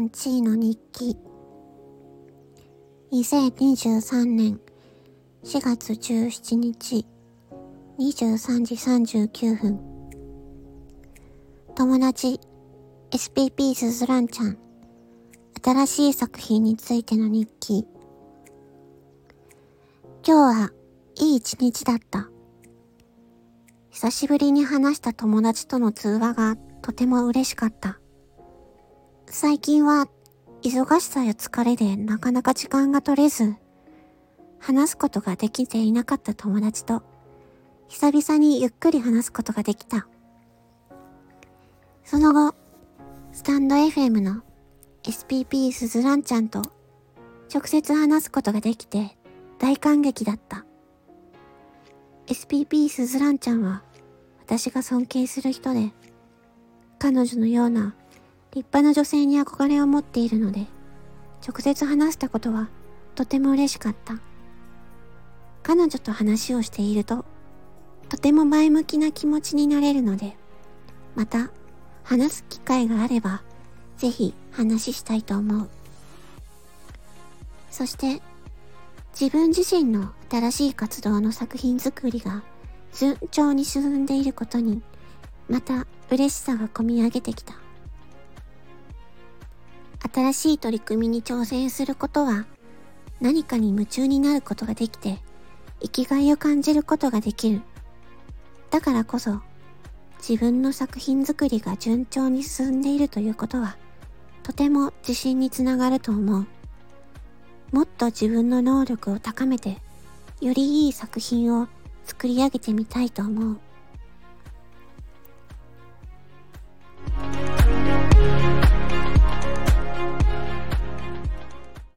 んちーの日記。2023年4月17日23時39分。友達 SPP すずらんちゃん。新しい作品についての日記。今日はいい一日だった。久しぶりに話した友達との通話がとても嬉しかった。最近は忙しさや疲れでなかなか時間が取れず、話すことができていなかった友達と、久々にゆっくり話すことができた。その後、スタンド FM の SPP すずらんちゃんと直接話すことができて大感激だった。SPP すずらんちゃんは私が尊敬する人で、彼女のような立派な女性に憧れを持っているので、直接話したことはとても嬉しかった。彼女と話をしていると、とても前向きな気持ちになれるので、また話す機会があれば、ぜひ話したいと思う。そして、自分自身の新しい活動の作品作りが順調に進んでいることに、また嬉しさが込み上げてきた。新しい取り組みに挑戦することは何かに夢中になることができて生きがいを感じることができる。だからこそ自分の作品作りが順調に進んでいるということはとても自信につながると思う。もっと自分の能力を高めてよりいい作品を作り上げてみたいと思う。